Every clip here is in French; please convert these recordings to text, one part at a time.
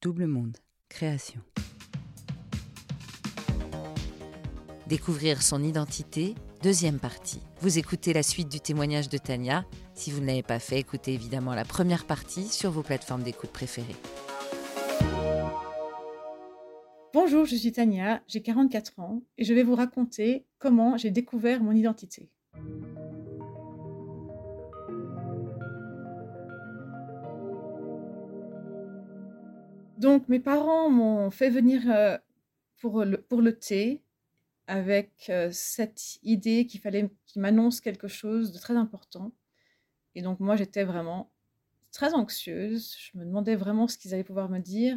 Double Monde, création. Découvrir son identité, deuxième partie. Vous écoutez la suite du témoignage de Tania. Si vous ne l'avez pas fait, écoutez évidemment la première partie sur vos plateformes d'écoute préférées. Bonjour, je suis Tania, j'ai 44 ans et je vais vous raconter comment j'ai découvert mon identité. Donc mes parents m'ont fait venir euh, pour, le, pour le thé avec euh, cette idée qu'il fallait qu'ils m'annoncent quelque chose de très important. Et donc moi j'étais vraiment très anxieuse, je me demandais vraiment ce qu'ils allaient pouvoir me dire,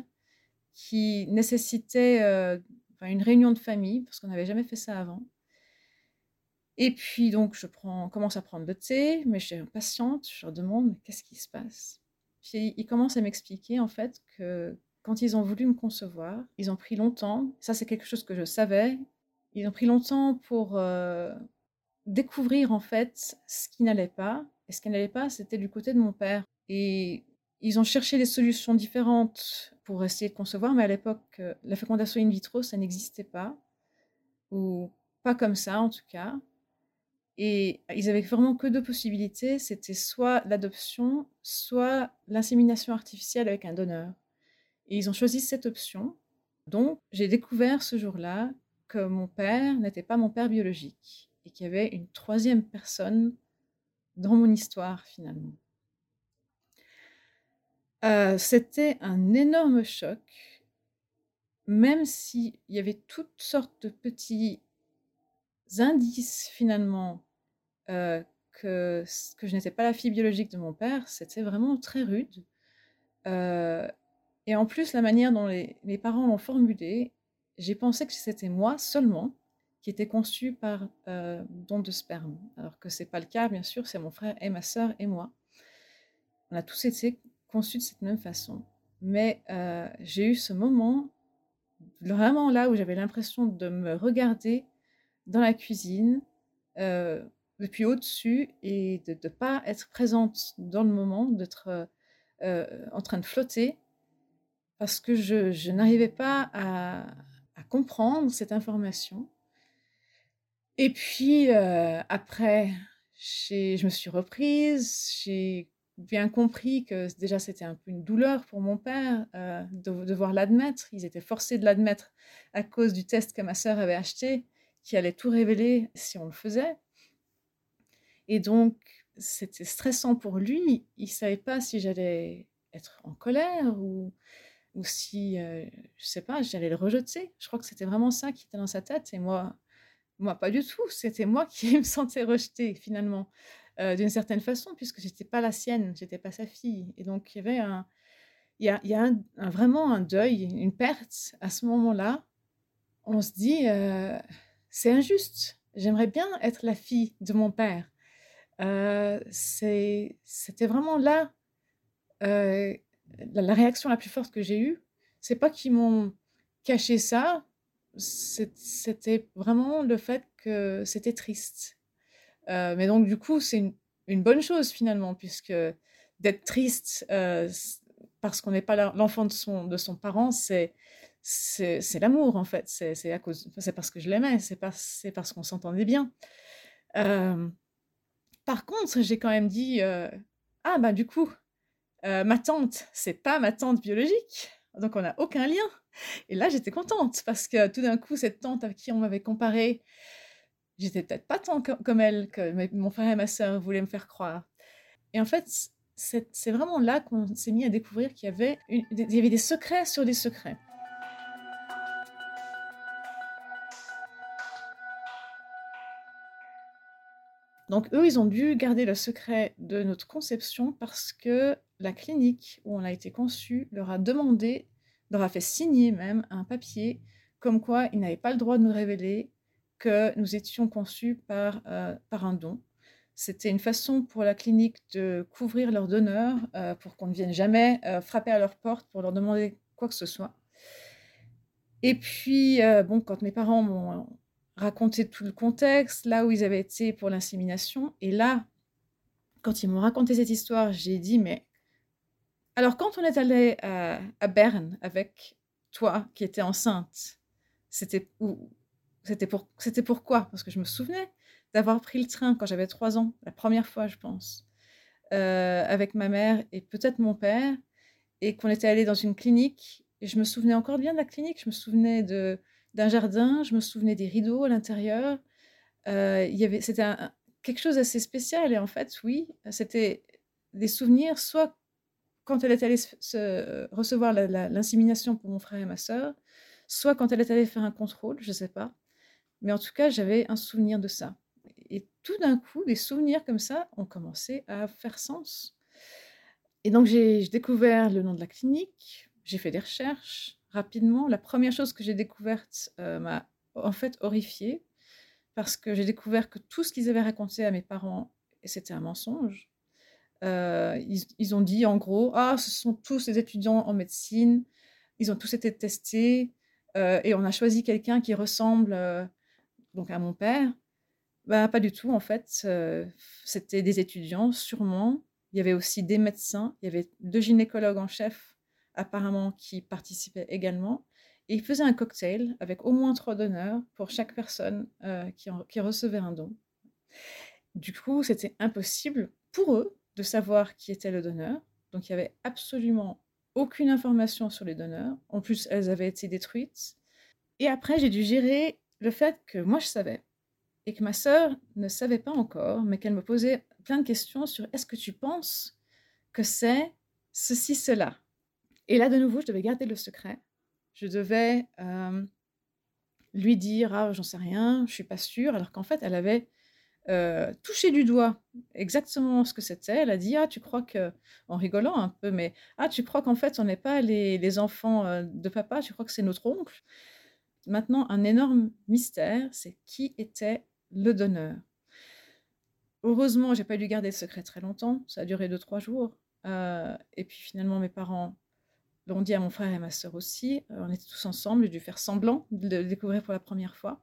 qui nécessitait euh, une réunion de famille, parce qu'on n'avait jamais fait ça avant. Et puis donc je prends, commence à prendre le thé, mais je suis impatiente, je leur demande qu'est-ce qui se passe? Puis ils commencent à m'expliquer en fait que quand ils ont voulu me concevoir, ils ont pris longtemps, ça c'est quelque chose que je savais, ils ont pris longtemps pour euh, découvrir en fait ce qui n'allait pas. Et ce qui n'allait pas, c'était du côté de mon père. Et ils ont cherché des solutions différentes pour essayer de concevoir, mais à l'époque, euh, la fécondation in vitro, ça n'existait pas, ou pas comme ça en tout cas. Et ils avaient vraiment que deux possibilités, c'était soit l'adoption, soit l'insémination artificielle avec un donneur. Et ils ont choisi cette option. Donc, j'ai découvert ce jour-là que mon père n'était pas mon père biologique et qu'il y avait une troisième personne dans mon histoire finalement. Euh, c'était un énorme choc, même s'il y avait toutes sortes de petits indices finalement euh, que, je n'étais pas la fille biologique de mon père, c'était vraiment très rude. Euh, et en plus, la manière dont mes parents l'ont formulé, j'ai pensé que c'était moi seulement qui était conçu par euh, don de sperme. Alors que c'est pas le cas, bien sûr, c'est mon frère et ma sœur et moi. On a tous été conçus de cette même façon. Mais euh, j'ai eu ce moment, vraiment là où j'avais l'impression de me regarder dans la cuisine, euh, depuis au-dessus, et de ne pas être présente dans le moment, d'être en train de flotter, parce que je, n'arrivais pas à, comprendre cette information. Et puis euh, après, je me suis reprise, j'ai bien compris que déjà c'était un peu une douleur pour mon père euh, de devoir l'admettre. Ils étaient forcés de l'admettre à cause du test que ma sœur avait acheté, qui allait tout révéler si on le faisait. Et donc c'était stressant pour lui. Il savait pas si j'allais être en colère ou ou si, je je sais pas, j'allais le rejeter. Je crois que c'était vraiment ça qui était dans sa tête. Et moi, moi pas du tout. C'était moi qui me sentais rejetée finalement, d'une certaine façon, puisque j'étais pas la sienne, j'étais pas sa fille. Et donc il y avait un, y a, y a vraiment un deuil, une perte à ce moment-là. On se dit, c'est injuste. J'aimerais bien être la fille de mon père. c'était vraiment là la, réaction la plus forte que j'ai eue, c'est pas qu'ils m'ont caché ça, c'était vraiment le fait que c'était triste. Euh, mais donc, du coup, c'est une, bonne chose finalement, puisque d'être triste euh, parce qu'on n'est pas l'enfant de son, de son parent, c'est c'est l'amour en fait. C'est à cause, c'est parce que je l'aimais, c'est parce, parce qu'on s'entendait bien. Euh, par contre, j'ai quand même dit ah bah du coup, euh, ma tante, c'est pas ma tante biologique, donc on n'a aucun lien. Et là, j'étais contente parce que tout d'un coup, cette tante à qui on m'avait comparé, j'étais peut-être pas tant comme elle que mon frère et ma sœur voulaient me faire croire. Et en fait, c'est vraiment là qu'on s'est mis à découvrir qu'il y avait des secrets sur des secrets. Donc eux, ils ont dû garder le secret de notre conception parce que la clinique où on a été conçu leur a demandé, leur a fait signer même un papier comme quoi ils n'avaient pas le droit de nous révéler que nous étions conçus par, euh, par un don. C'était une façon pour la clinique de couvrir leurs donneurs euh, pour qu'on ne vienne jamais euh, frapper à leur porte pour leur demander quoi que ce soit. Et puis, bon, quand mes parents m'ont raconter tout le contexte, là où ils avaient été pour l'insémination. Et là, quand ils m'ont raconté cette histoire, j'ai dit, mais Alors, quand on est allé à, à Berne avec toi qui étais enceinte, c'était pour, pourquoi Parce que je me souvenais d'avoir pris le train quand j'avais trois ans, la première fois, je pense, euh, avec ma mère et peut-être mon père, et qu'on était allé dans une clinique. Et je me souvenais encore bien de la clinique. Je me souvenais de, d'un jardin, je me souvenais des rideaux à l'intérieur. Euh, il y avait, c'était quelque chose d'assez spécial. Et en fait, oui, c'était des souvenirs, soit quand elle est allée se, recevoir l'insémination pour mon frère et ma sœur, soit quand elle est allée faire un contrôle, je ne sais pas. Mais en tout cas, j'avais un souvenir de ça. Et tout d'un coup, des souvenirs comme ça ont commencé à faire sens. Et donc, j'ai découvert le nom de la clinique, j'ai fait des recherches rapidement. La première chose que j'ai découverte euh, m'a en fait horrifiée, parce que j'ai découvert que tout ce qu'ils avaient raconté à mes parents, c'était un mensonge. Euh, ils, ont dit en gros, ah, ce sont tous des étudiants en médecine, ils ont tous été testés, euh, et on a choisi quelqu'un qui ressemble donc à mon père. Bah, pas du tout, en fait. C'était des étudiants, sûrement. Il y avait aussi des médecins. Il y avait deux gynécologues en chef, apparemment, qui participaient également. Et ils faisaient un cocktail avec au moins trois donneurs pour chaque personne qui recevait un don. Du coup, c'était impossible pour eux de savoir qui était le donneur. Donc, il n'y avait absolument aucune information sur les donneurs. En plus, elles avaient été détruites. Et après, j'ai dû gérer le fait que moi, je savais et que ma sœur ne savait pas encore, mais qu'elle me posait plein de questions sur est-ce que tu penses que c'est ceci, cela? Et là, de nouveau, je devais garder le secret. Je devais euh, lui dire ah, j'en sais rien, je suis pas sûre, alors qu'en fait, elle avait euh, touché du doigt exactement ce que c'était. Elle a dit ah, tu crois que, en rigolant un peu, mais ah, tu crois qu'en fait, on n'est pas les, les enfants euh, de papa, tu crois que c'est notre oncle? Maintenant, un énorme mystère, c'est qui était le donneur. Heureusement, j'ai pas dû garder le secret très longtemps. Ça a duré deux, trois jours. Euh, et puis finalement, mes parents l'ont dit à mon frère et ma sœur aussi. Euh, on était tous ensemble. J'ai dû faire semblant de le découvrir pour la première fois.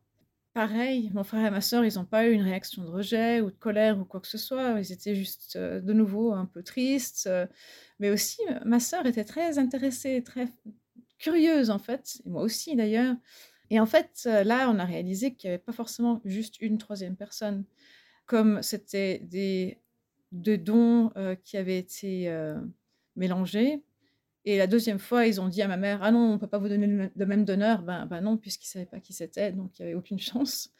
Pareil, mon frère et ma sœur, ils n'ont pas eu une réaction de rejet ou de colère ou quoi que ce soit. Ils étaient juste euh, de nouveau un peu tristes. mais aussi, ma sœur était très intéressée, très curieuse en fait. Et moi aussi d'ailleurs. Et en fait, euh, là, on a réalisé qu'il n'y avait pas forcément juste une troisième personne. Comme c'était des, deux dons euh, qui avaient été euh, mélangés. Et la deuxième fois, ils ont dit à ma mère Ah non, on ne peut pas vous donner le même donneur. Ben, ben non, puisqu'ils ne savaient pas qui c'était, donc il n'y avait aucune chance.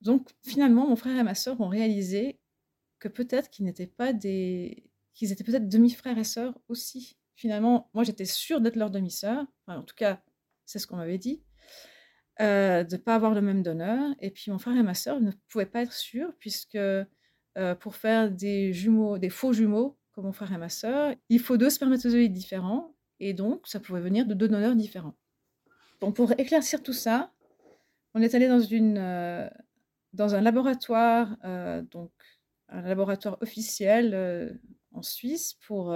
Donc finalement, mon frère et ma sœur ont réalisé que peut-être qu'ils n'étaient pas des. qu'ils étaient peut-être demi-frères et sœurs aussi. Finalement, moi j'étais sûre d'être leur demi-sœur. En tout cas, c'est ce qu'on m'avait dit. Euh, de ne pas avoir le même donneur. Et puis mon frère et ma sœur ne pouvaient pas être sûrs, puisque euh, pour faire des jumeaux, des faux jumeaux, mon frère et ma sœur, il faut deux spermatozoïdes différents, et donc ça pouvait venir de deux donneurs différents. Donc pour éclaircir tout ça, on est allé dans, une, euh, dans un laboratoire, donc un laboratoire officiel en Suisse, pour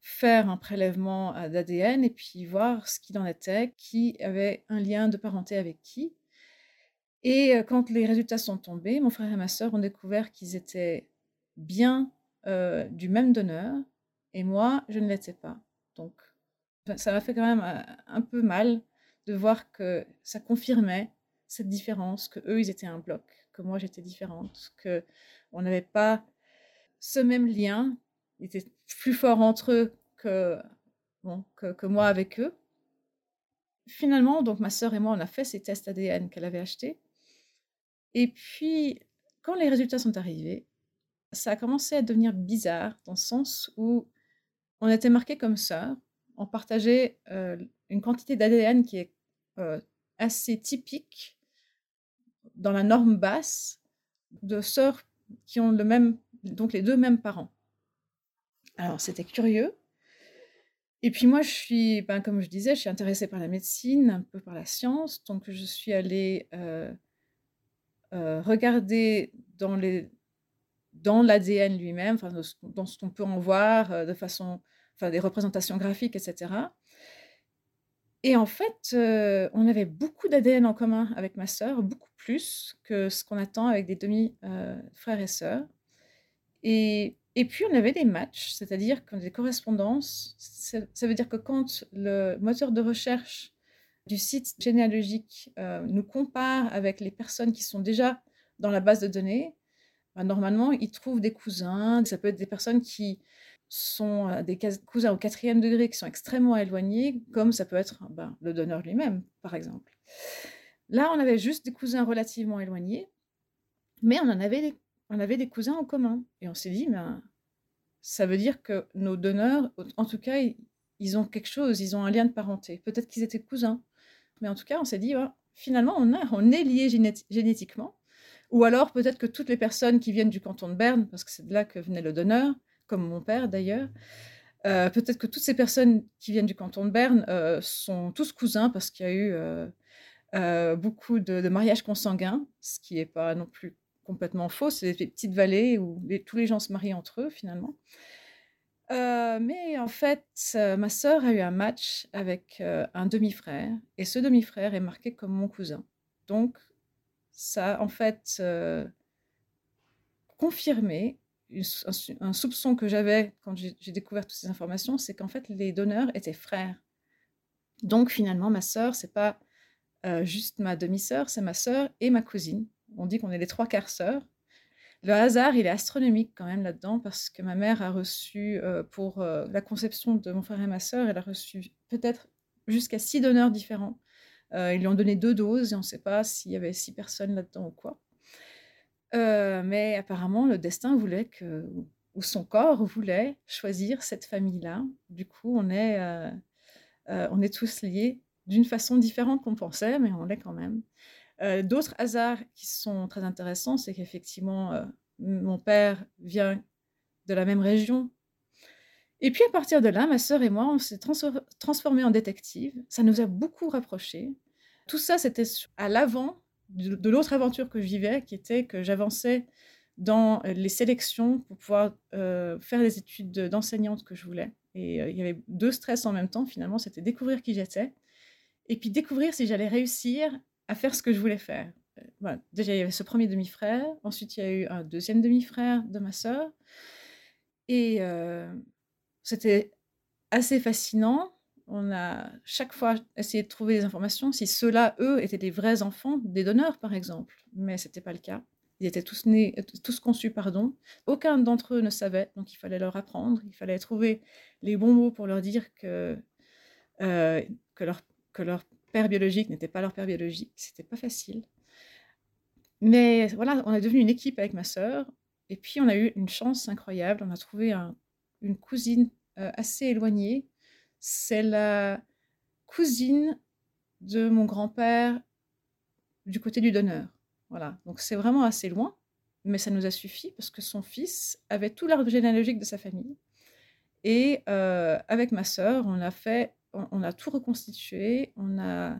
faire un prélèvement d'ADN et puis voir ce qu'il en était, qui avait un lien de parenté avec qui. Et quand les résultats sont tombés, mon frère et ma sœur ont découvert qu'ils étaient bien du même donneur et moi, je ne l'étais pas. Donc, ça m'a fait quand même un peu mal de voir que ça confirmait cette différence, que eux, ils étaient un bloc, que moi, j'étais différente, que on n'avait pas ce même lien ils étaient plus forts entre eux que, bon, que, moi avec eux. Finalement, donc ma sœur et moi, on a fait ces tests ADN qu'elle avait achetés. Et puis, quand les résultats sont arrivés, ça a commencé à devenir bizarre dans le sens où on était marqués comme sœurs, on partageait euh, une quantité d'ADN qui est euh, assez typique dans la norme basse de sœurs qui ont le même, donc les deux mêmes parents. Alors, c'était curieux. Et puis moi, je suis, ben, comme je disais, je suis intéressée par la médecine, un peu par la science. Donc, je suis allée euh, regarder dans les dans l'ADN lui-même, dans ce qu'on peut en voir euh, de façon, des représentations graphiques, etc. Et en fait, on avait beaucoup d'ADN en commun avec ma sœur, beaucoup plus que ce qu'on attend avec des demi-frères et sœurs. Et Et puis, on avait des matchs, c'est-à-dire des correspondances. Ça veut dire que quand le moteur de recherche du site généalogique euh, nous compare avec les personnes qui sont déjà dans la base de données, ben, normalement, il trouve des cousins. Ça peut être des personnes qui sont euh, des cousins au quatrième degré qui sont extrêmement éloignés, comme ça peut être ben, le donneur lui-même, par exemple. Là, on avait juste des cousins relativement éloignés, mais on en avait des, cousins en commun. Et on s'est dit, ben, ça veut dire que nos donneurs, en tout cas, ils ont quelque chose, ils ont un lien de parenté. Peut-être qu'ils étaient cousins, mais en tout cas, on s'est dit, finalement, on, on est liés génétiquement. Ou alors, peut-être que toutes les personnes qui viennent du canton de Berne, parce que c'est de là que venait le donneur, comme mon père d'ailleurs, euh, peut-être que toutes ces personnes qui viennent du canton de Berne euh, sont tous cousins parce qu'il y a eu euh, beaucoup de, mariages consanguins, ce qui n'est pas non plus complètement faux. C'est des petites vallées où tous les gens se marient entre eux finalement. mais en fait, ma sœur a eu un match avec un demi-frère et ce demi-frère est marqué comme mon cousin. Donc, ça a en fait euh, confirmé un, soupçon que j'avais quand j'ai découvert toutes ces informations, c'est qu'en fait les donneurs étaient frères. Donc finalement, ma sœur, c'est pas euh, juste ma demi-sœur, c'est ma sœur et ma cousine. On dit qu'on est les trois quarts sœurs. Le hasard, il est astronomique quand même là-dedans parce que ma mère a reçu, euh, pour la conception de mon frère et ma sœur, elle a reçu peut-être jusqu'à six donneurs différents. Euh, ils lui ont donné deux doses et on ne sait pas s'il y avait six personnes là-dedans ou quoi. Euh, mais apparemment, le destin voulait que, ou son corps voulait choisir cette famille-là. Du coup, on est, euh, on est tous liés d'une façon différente qu'on pensait, mais on l'est quand même. D'autres hasards qui sont très intéressants, c'est qu'effectivement, mon père vient de la même région et puis à partir de là, ma sœur et moi, on s'est transformés en détectives. Ça nous a beaucoup rapprochés. Tout ça, c'était à l'avant de, l'autre aventure que je vivais, qui était que j'avançais dans les sélections pour pouvoir euh, faire les études d'enseignante que je voulais. Et euh, il y avait deux stress en même temps, finalement, c'était découvrir qui j'étais, et puis découvrir si j'allais réussir à faire ce que je voulais faire. Euh, Déjà, il y avait ce premier demi-frère, ensuite il y a eu un deuxième demi-frère de ma sœur, et c'était assez fascinant. On a chaque fois essayé de trouver des informations si ceux-là, eux, étaient des vrais enfants des donneurs, par exemple. Mais ce n'était pas le cas. Ils étaient tous nés, tous conçus, pardon. Aucun d'entre eux ne savait, donc il fallait leur apprendre. Il fallait trouver les bons mots pour leur dire que, euh, que, leur, que leur père biologique n'était pas leur père biologique. C'était pas facile. Mais voilà, on est devenu une équipe avec ma sœur. Et puis on a eu une chance incroyable. On a trouvé un une cousine euh, assez éloignée. C'est la cousine de mon grand-père du côté du donneur. Voilà, donc c'est vraiment assez loin, mais ça nous a suffi parce que son fils avait tout l'arbre généalogique de sa famille. Et euh, avec ma sœur, on a fait, on, a tout reconstitué, on a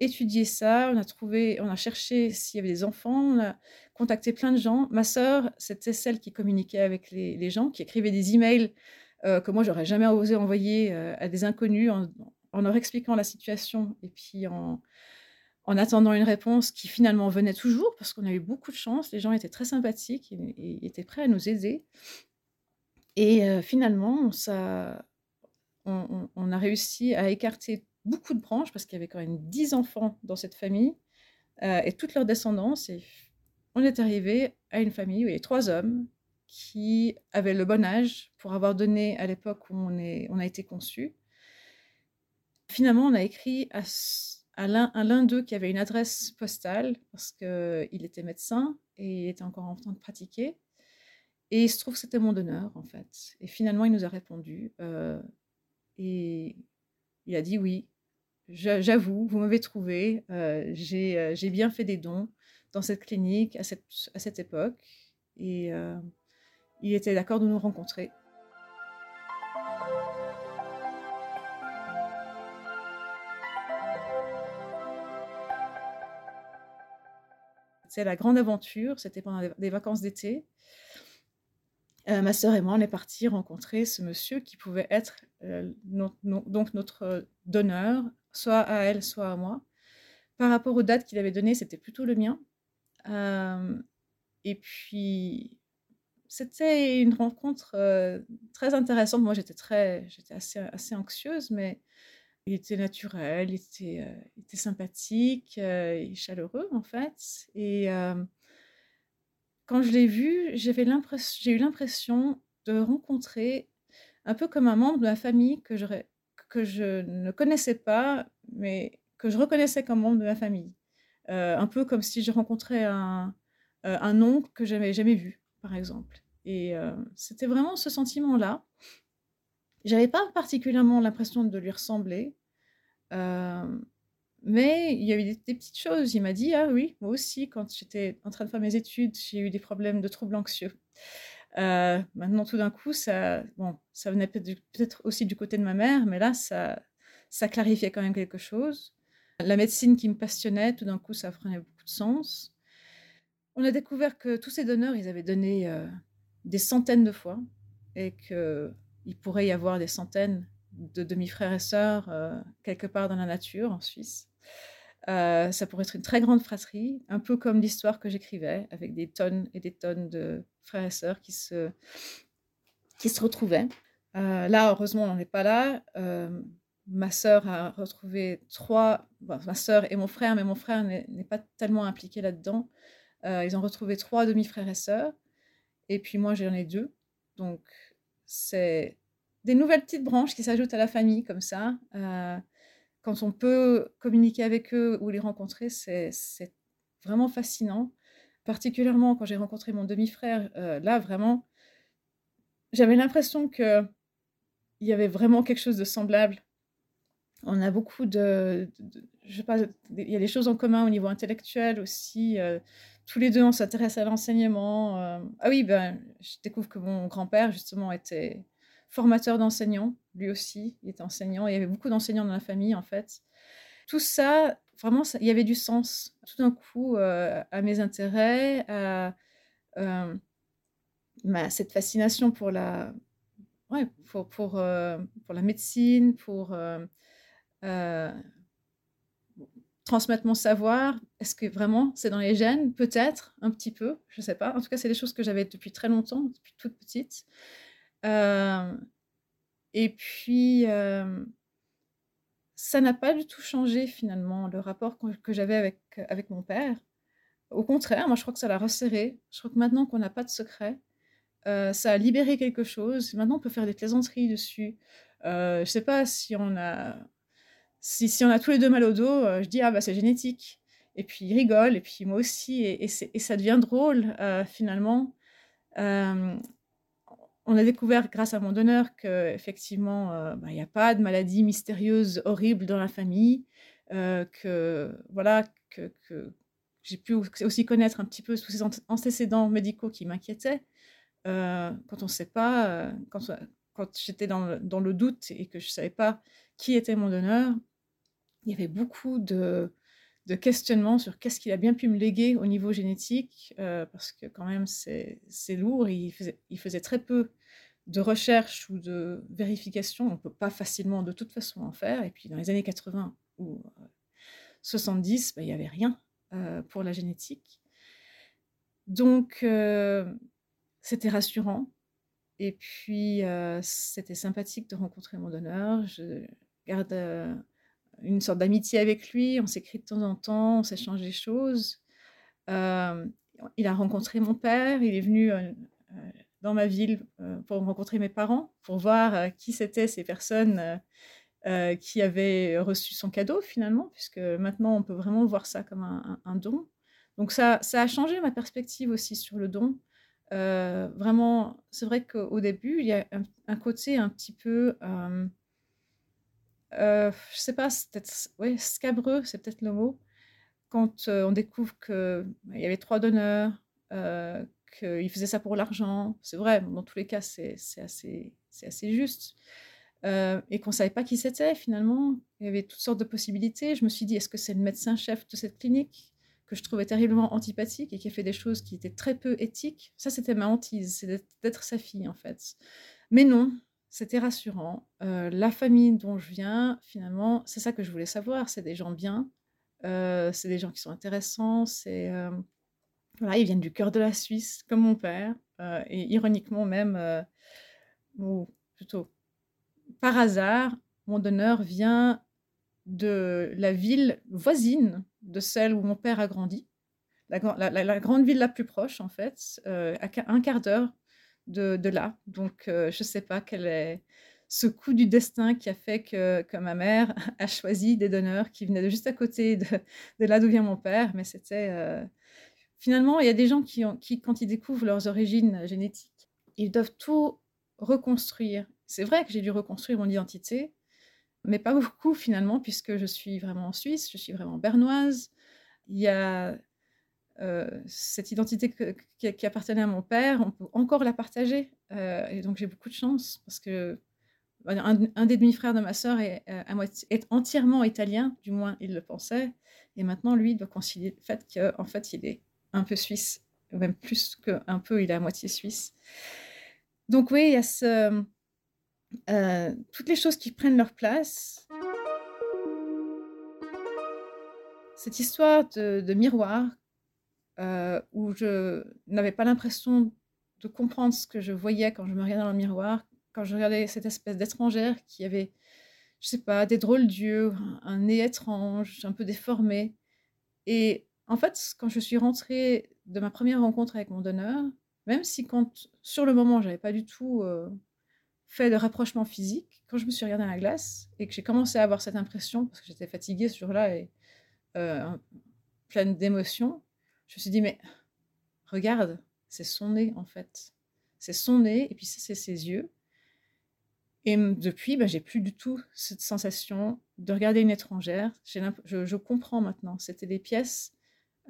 étudié ça, on a trouvé, on a cherché s'il y avait des enfants, on a contacté plein de gens. Ma sœur, c'était celle qui communiquait avec les, gens, qui écrivait des emails euh, que moi j'aurais jamais osé envoyer euh, à des inconnus en, leur expliquant la situation et puis en, attendant une réponse qui finalement venait toujours parce qu'on a eu beaucoup de chance. Les gens étaient très sympathiques et, étaient prêts à nous aider. Et euh, finalement, on, a réussi à écarter beaucoup de branches parce qu'il y avait quand même dix enfants dans cette famille euh, et toute leur descendance. Et on est arrivé à une famille où il y avait trois hommes qui avaient le bon âge pour avoir donné à l'époque où on, a été conçu. Finalement, on a écrit à, à l'un d'eux qui avait une adresse postale parce qu'il était médecin et il était encore en train de pratiquer. Et il se trouve que c'était mon donneur, en fait. Et finalement, il nous a répondu. Euh, et il a dit oui, j'avoue, vous m'avez trouvé, euh, euh, j'ai bien fait des dons dans cette clinique à cette, époque et euh, il était d'accord de nous rencontrer. C'est la grande aventure, c'était pendant des vacances d'été. ma sœur et moi, on est partis rencontrer ce monsieur qui pouvait être donc notre donneur soit à elle, soit à moi. Par rapport aux dates qu'il avait données, c'était plutôt le mien. Euh, et puis, c'était une rencontre très intéressante. Moi, j'étais très, j'étais assez, anxieuse, mais il était naturel, il était, était sympathique et chaleureux en fait. Et quand je l'ai vu, j'avais l'impression, j'ai eu l'impression de rencontrer un peu comme un membre de la famille que, que je ne connaissais pas, mais que je reconnaissais comme membre de la famille. un peu comme si je rencontrais un, un oncle que j'avais jamais vu par exemple. Et euh, c'était vraiment ce sentiment-là. J'avais pas particulièrement l'impression de lui ressembler, euh, mais il y avait des, des, petites choses. Il m'a dit Ah oui, moi aussi, quand j'étais en train de faire mes études, j'ai eu des problèmes de troubles anxieux. Euh, maintenant, tout d'un coup, ça, bon, ça venait peut-être aussi du côté de ma mère, mais là, ça, ça clarifiait quand même quelque chose. La médecine qui me passionnait, tout d'un coup, ça prenait beaucoup de sens. On a découvert que tous ces donneurs, ils avaient donné euh, des centaines de fois et qu'il pourrait y avoir des centaines de demi-frères et sœurs euh, quelque part dans la nature en Suisse. Euh, ça pourrait être une très grande fratrie, un peu comme l'histoire que j'écrivais, avec des tonnes et des tonnes de frères et sœurs qui se, qui se retrouvaient. là, heureusement, on n'en est pas là. ma sœur a retrouvé trois, ma sœur et mon frère, mais mon frère n'est pas tellement impliqué là-dedans. Euh, ils ont retrouvé trois demi-frères et sœurs. Et puis moi, j'en ai deux. Donc, c'est des nouvelles petites branches qui s'ajoutent à la famille, comme ça. Euh, quand on peut communiquer avec eux ou les rencontrer, c'est vraiment fascinant. Particulièrement quand j'ai rencontré mon demi-frère, euh, là, vraiment, j'avais l'impression qu'il y avait vraiment quelque chose de semblable. On a beaucoup de, je sais pas, il y a des choses en commun au niveau intellectuel aussi tous les deux, on s'intéresse à l'enseignement. Euh. Ah oui, ben, je découvre que mon grand-père, justement, était formateur d'enseignants. Lui aussi, il était enseignant. Il y avait beaucoup d'enseignants dans la famille, en fait. Tout ça, vraiment, il y avait du sens. Tout d'un coup, euh, à mes intérêts, à euh, cette fascination pour la, ouais, pour, pour, pour la médecine, pour transmettre mon savoir Est-ce que vraiment c'est dans les gènes? Peut-être, un petit peu, je ne sais pas. En tout cas, c'est des choses que j'avais depuis très longtemps, depuis toute petite. Euh, et puis, euh, ça n'a pas du tout changé finalement le rapport que, j'avais avec, avec mon père. Au contraire, moi je crois que ça l'a resserré. Je crois que maintenant qu'on n'a pas de secret, euh, ça a libéré quelque chose. Maintenant, on peut faire des plaisanteries dessus. je ne sais pas si on a si, on a tous les deux mal au dos, euh, je dis ah bah c'est génétique. Et puis il rigole, et puis moi aussi, et, et, ça devient drôle euh, finalement. Euh, on a découvert grâce à mon donneur qu'effectivement, bah, il n'y a pas de maladie mystérieuse, horrible dans la famille, que voilà, que, que j'ai pu aussi connaître un petit peu tous ces antécédents médicaux qui m'inquiétaient. quand on ne sait pas, quand, j'étais dans, le doute et que je ne savais pas qui était mon donneur, il y avait beaucoup de, questionnements sur qu'est-ce qu'il a bien pu me léguer au niveau génétique, euh, parce que quand même c'est lourd, il faisait, il faisait très peu de recherche ou de vérification, on ne peut pas facilement de toute façon en faire, et puis dans les années 80 ou 70, euh, bah, il n'y avait rien euh, pour la génétique. Donc c'était rassurant, et puis c'était sympathique de rencontrer mon donneur, je garde une sorte d'amitié avec lui. On s'écrit de temps en temps, on s'échange des choses. Euh, il a rencontré mon père, il est venu euh, euh, dans ma ville pour rencontrer mes parents, pour voir qui c'étaient ces personnes qui avaient reçu son cadeau finalement, puisque maintenant on peut vraiment voir ça comme un, don. Donc ça, ça a changé ma perspective aussi sur le don. vraiment, c'est vrai qu'au début, il y a un, côté un petit peu euh, je sais pas, c'est peut-être ouais, scabreux, c'est peut-être le mot. Quand euh, on découvre qu'il bah, y avait trois donneurs, euh, qu'ils faisaient ça pour l'argent, c'est vrai, dans tous les cas, c'est assez, assez juste. Euh, et qu'on ne savait pas qui c'était finalement. Il y avait toutes sortes de possibilités. Je me suis dit, est-ce que c'est le médecin-chef de cette clinique que je trouvais terriblement antipathique et qui a fait des choses qui étaient très peu éthiques? Ça, c'était ma hantise, c'est d'être sa fille en fait. Mais non, c'était rassurant. Euh, la famille dont je viens, finalement, c'est ça que je voulais savoir. C'est des gens bien, euh, c'est des gens qui sont intéressants. C'est euh, voilà, ils viennent du cœur de la Suisse, comme mon père. et ironiquement même, ou plutôt par hasard, mon donneur vient de la ville voisine de celle où mon père a grandi, la, grande ville la plus proche en fait, à un quart d'heure de, là. Donc je ne sais pas quel est ce coup du destin qui a fait que, ma mère a choisi des donneurs qui venaient de juste à côté de, là d'où vient mon père. Mais c'était. Euh, finalement, il y a des gens qui, quand ils découvrent leurs origines génétiques, ils doivent tout reconstruire. C'est vrai que j'ai dû reconstruire mon identité, mais pas beaucoup finalement, puisque je suis vraiment en Suisse, je suis vraiment bernoise. Il y a euh, cette identité qui, appartenait à mon père, on peut encore la partager. Euh, et donc j'ai beaucoup de chance parce que un, des demi-frères de ma sœur est, euh, est, entièrement italien, du moins il le pensait, et maintenant lui doit concilier le fait qu'en fait il est un peu suisse, ou même plus qu'un peu, il est à moitié suisse. Donc oui, il y a toutes les choses qui prennent leur place. Cette histoire de, miroir, euh, où je n'avais pas l'impression de comprendre ce que je voyais quand je me regardais dans le miroir, quand je regardais cette espèce d'étrangère qui avait, je sais pas, des drôles d'yeux, un nez étrange, un peu déformé. Et en fait, quand je suis rentrée de ma première rencontre avec mon donneur, même si quand, sur le moment, j'avais pas du tout euh, fait de rapprochement physique, quand je me suis regardée dans la glace et que j'ai commencé à avoir cette impression, parce que j'étais fatiguée ce jour-là et euh, pleine d'émotions, je me suis dit, mais regarde, c'est son nez en fait. C'est son nez et puis ça, c'est ses yeux. Et depuis, bah, j'ai plus du tout cette sensation de regarder une étrangère. Je, je, comprends maintenant. C'était des pièces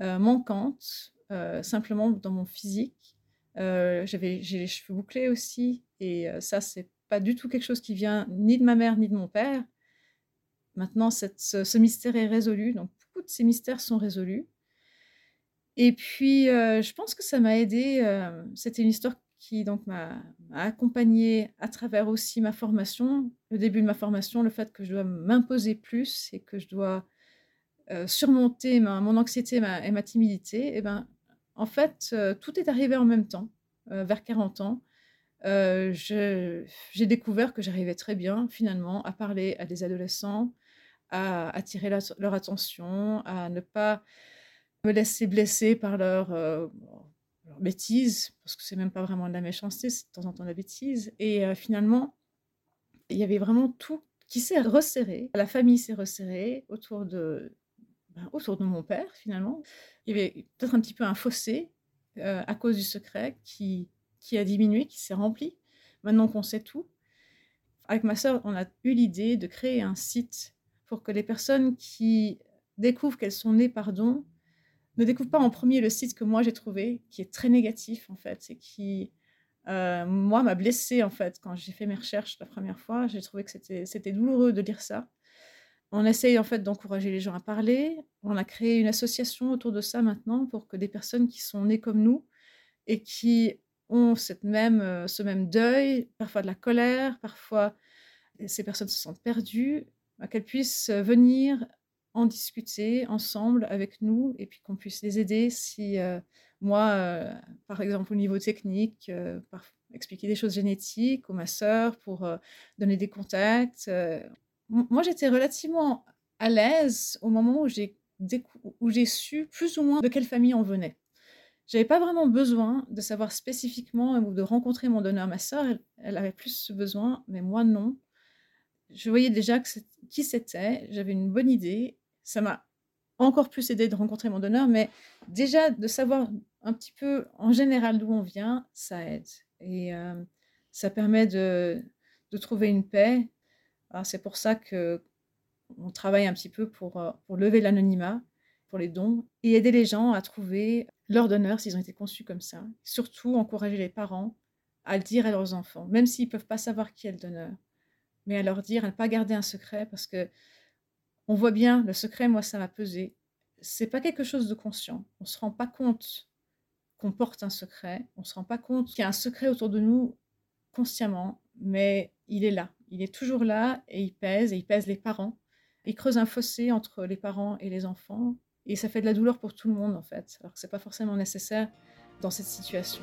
euh, manquantes, euh, simplement dans mon physique. Euh, j'ai les cheveux bouclés aussi, et ça, c'est pas du tout quelque chose qui vient ni de ma mère ni de mon père. Maintenant, cette, ce, ce, mystère est résolu. Donc, beaucoup de ces mystères sont résolus. Et puis, je pense que ça m'a aidé. C'était une histoire qui donc m'a accompagnée à travers aussi ma formation, le début de ma formation, le fait que je dois m'imposer plus et que je dois euh, surmonter mon anxiété et ma, timidité, et eh ben, en fait, euh, tout est arrivé en même temps, euh, vers 40 ans. j'ai découvert que j'arrivais très bien, finalement, à parler à des adolescents, à attirer leur attention, à ne pas me laisser blesser par leur bêtise, parce que c'est même pas vraiment de la méchanceté, c'est de temps en temps de la bêtise. Et euh, finalement, il y avait vraiment tout qui s'est resserré. La famille s'est resserrée autour de, ben, autour de mon père, finalement. Il y avait peut-être un petit peu un fossé euh, à cause du secret qui, qui a diminué, qui s'est rempli. Maintenant qu'on sait tout, avec ma sœur, on a eu l'idée de créer un site pour que les personnes qui découvrent qu'elles sont nées par don ne découvre pas en premier le site que moi j'ai trouvé, qui est très négatif en fait, et qui, euh, moi, m'a blessée en fait quand j'ai fait mes recherches la première fois. J'ai trouvé que c'était douloureux de lire ça. On essaye en fait d'encourager les gens à parler. On a créé une association autour de ça maintenant pour que des personnes qui sont nées comme nous et qui ont cette même, euh, ce même deuil, parfois de la colère, parfois ces personnes se sentent perdues, bah, qu'elles puissent venir en discuter ensemble avec nous et puis qu'on puisse les aider si euh, moi, euh, par exemple au niveau technique, euh, expliquer des choses génétiques ou ma sœur pour donner des contacts. moi, j'étais relativement à l'aise au moment où j'ai où j'ai su plus ou moins de quelle famille on venait. J'avais pas vraiment besoin de savoir spécifiquement ou de rencontrer mon donneur. Ma sœur, elle, avait plus besoin, mais moi non. Je voyais déjà qui c'était, j'avais une bonne idée ça m'a encore plus aidé de rencontrer mon donneur, mais déjà de savoir un petit peu en général d'où on vient, ça aide. Et euh, ça permet de, trouver une paix. C'est pour ça que on travaille un petit peu euh, pour lever l'anonymat pour les dons et aider les gens à trouver leur donneur s'ils ont été conçus comme ça. Surtout encourager les parents à le dire à leurs enfants, même s'ils ne peuvent pas savoir qui est le donneur, mais à leur dire, à ne pas garder un secret parce que on voit bien, le secret, moi, ça m'a pesé. C'est pas quelque chose de conscient. On se rend pas compte qu'on porte un secret. On se rend pas compte qu'il y a un secret autour de nous consciemment, mais il est là. Il est toujours là et il pèse, et il pèse les parents. Il creuse un fossé entre les parents et les enfants, et ça fait de la douleur pour tout le monde en fait, alors que c'est pas forcément nécessaire dans cette situation.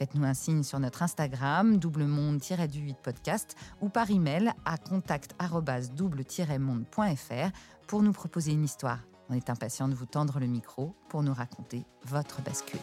Faites-nous un signe sur notre Instagram, doublemonde-du8 podcast, ou par email à contact-double-monde.fr pour nous proposer une histoire. On est impatient de vous tendre le micro pour nous raconter votre bascule.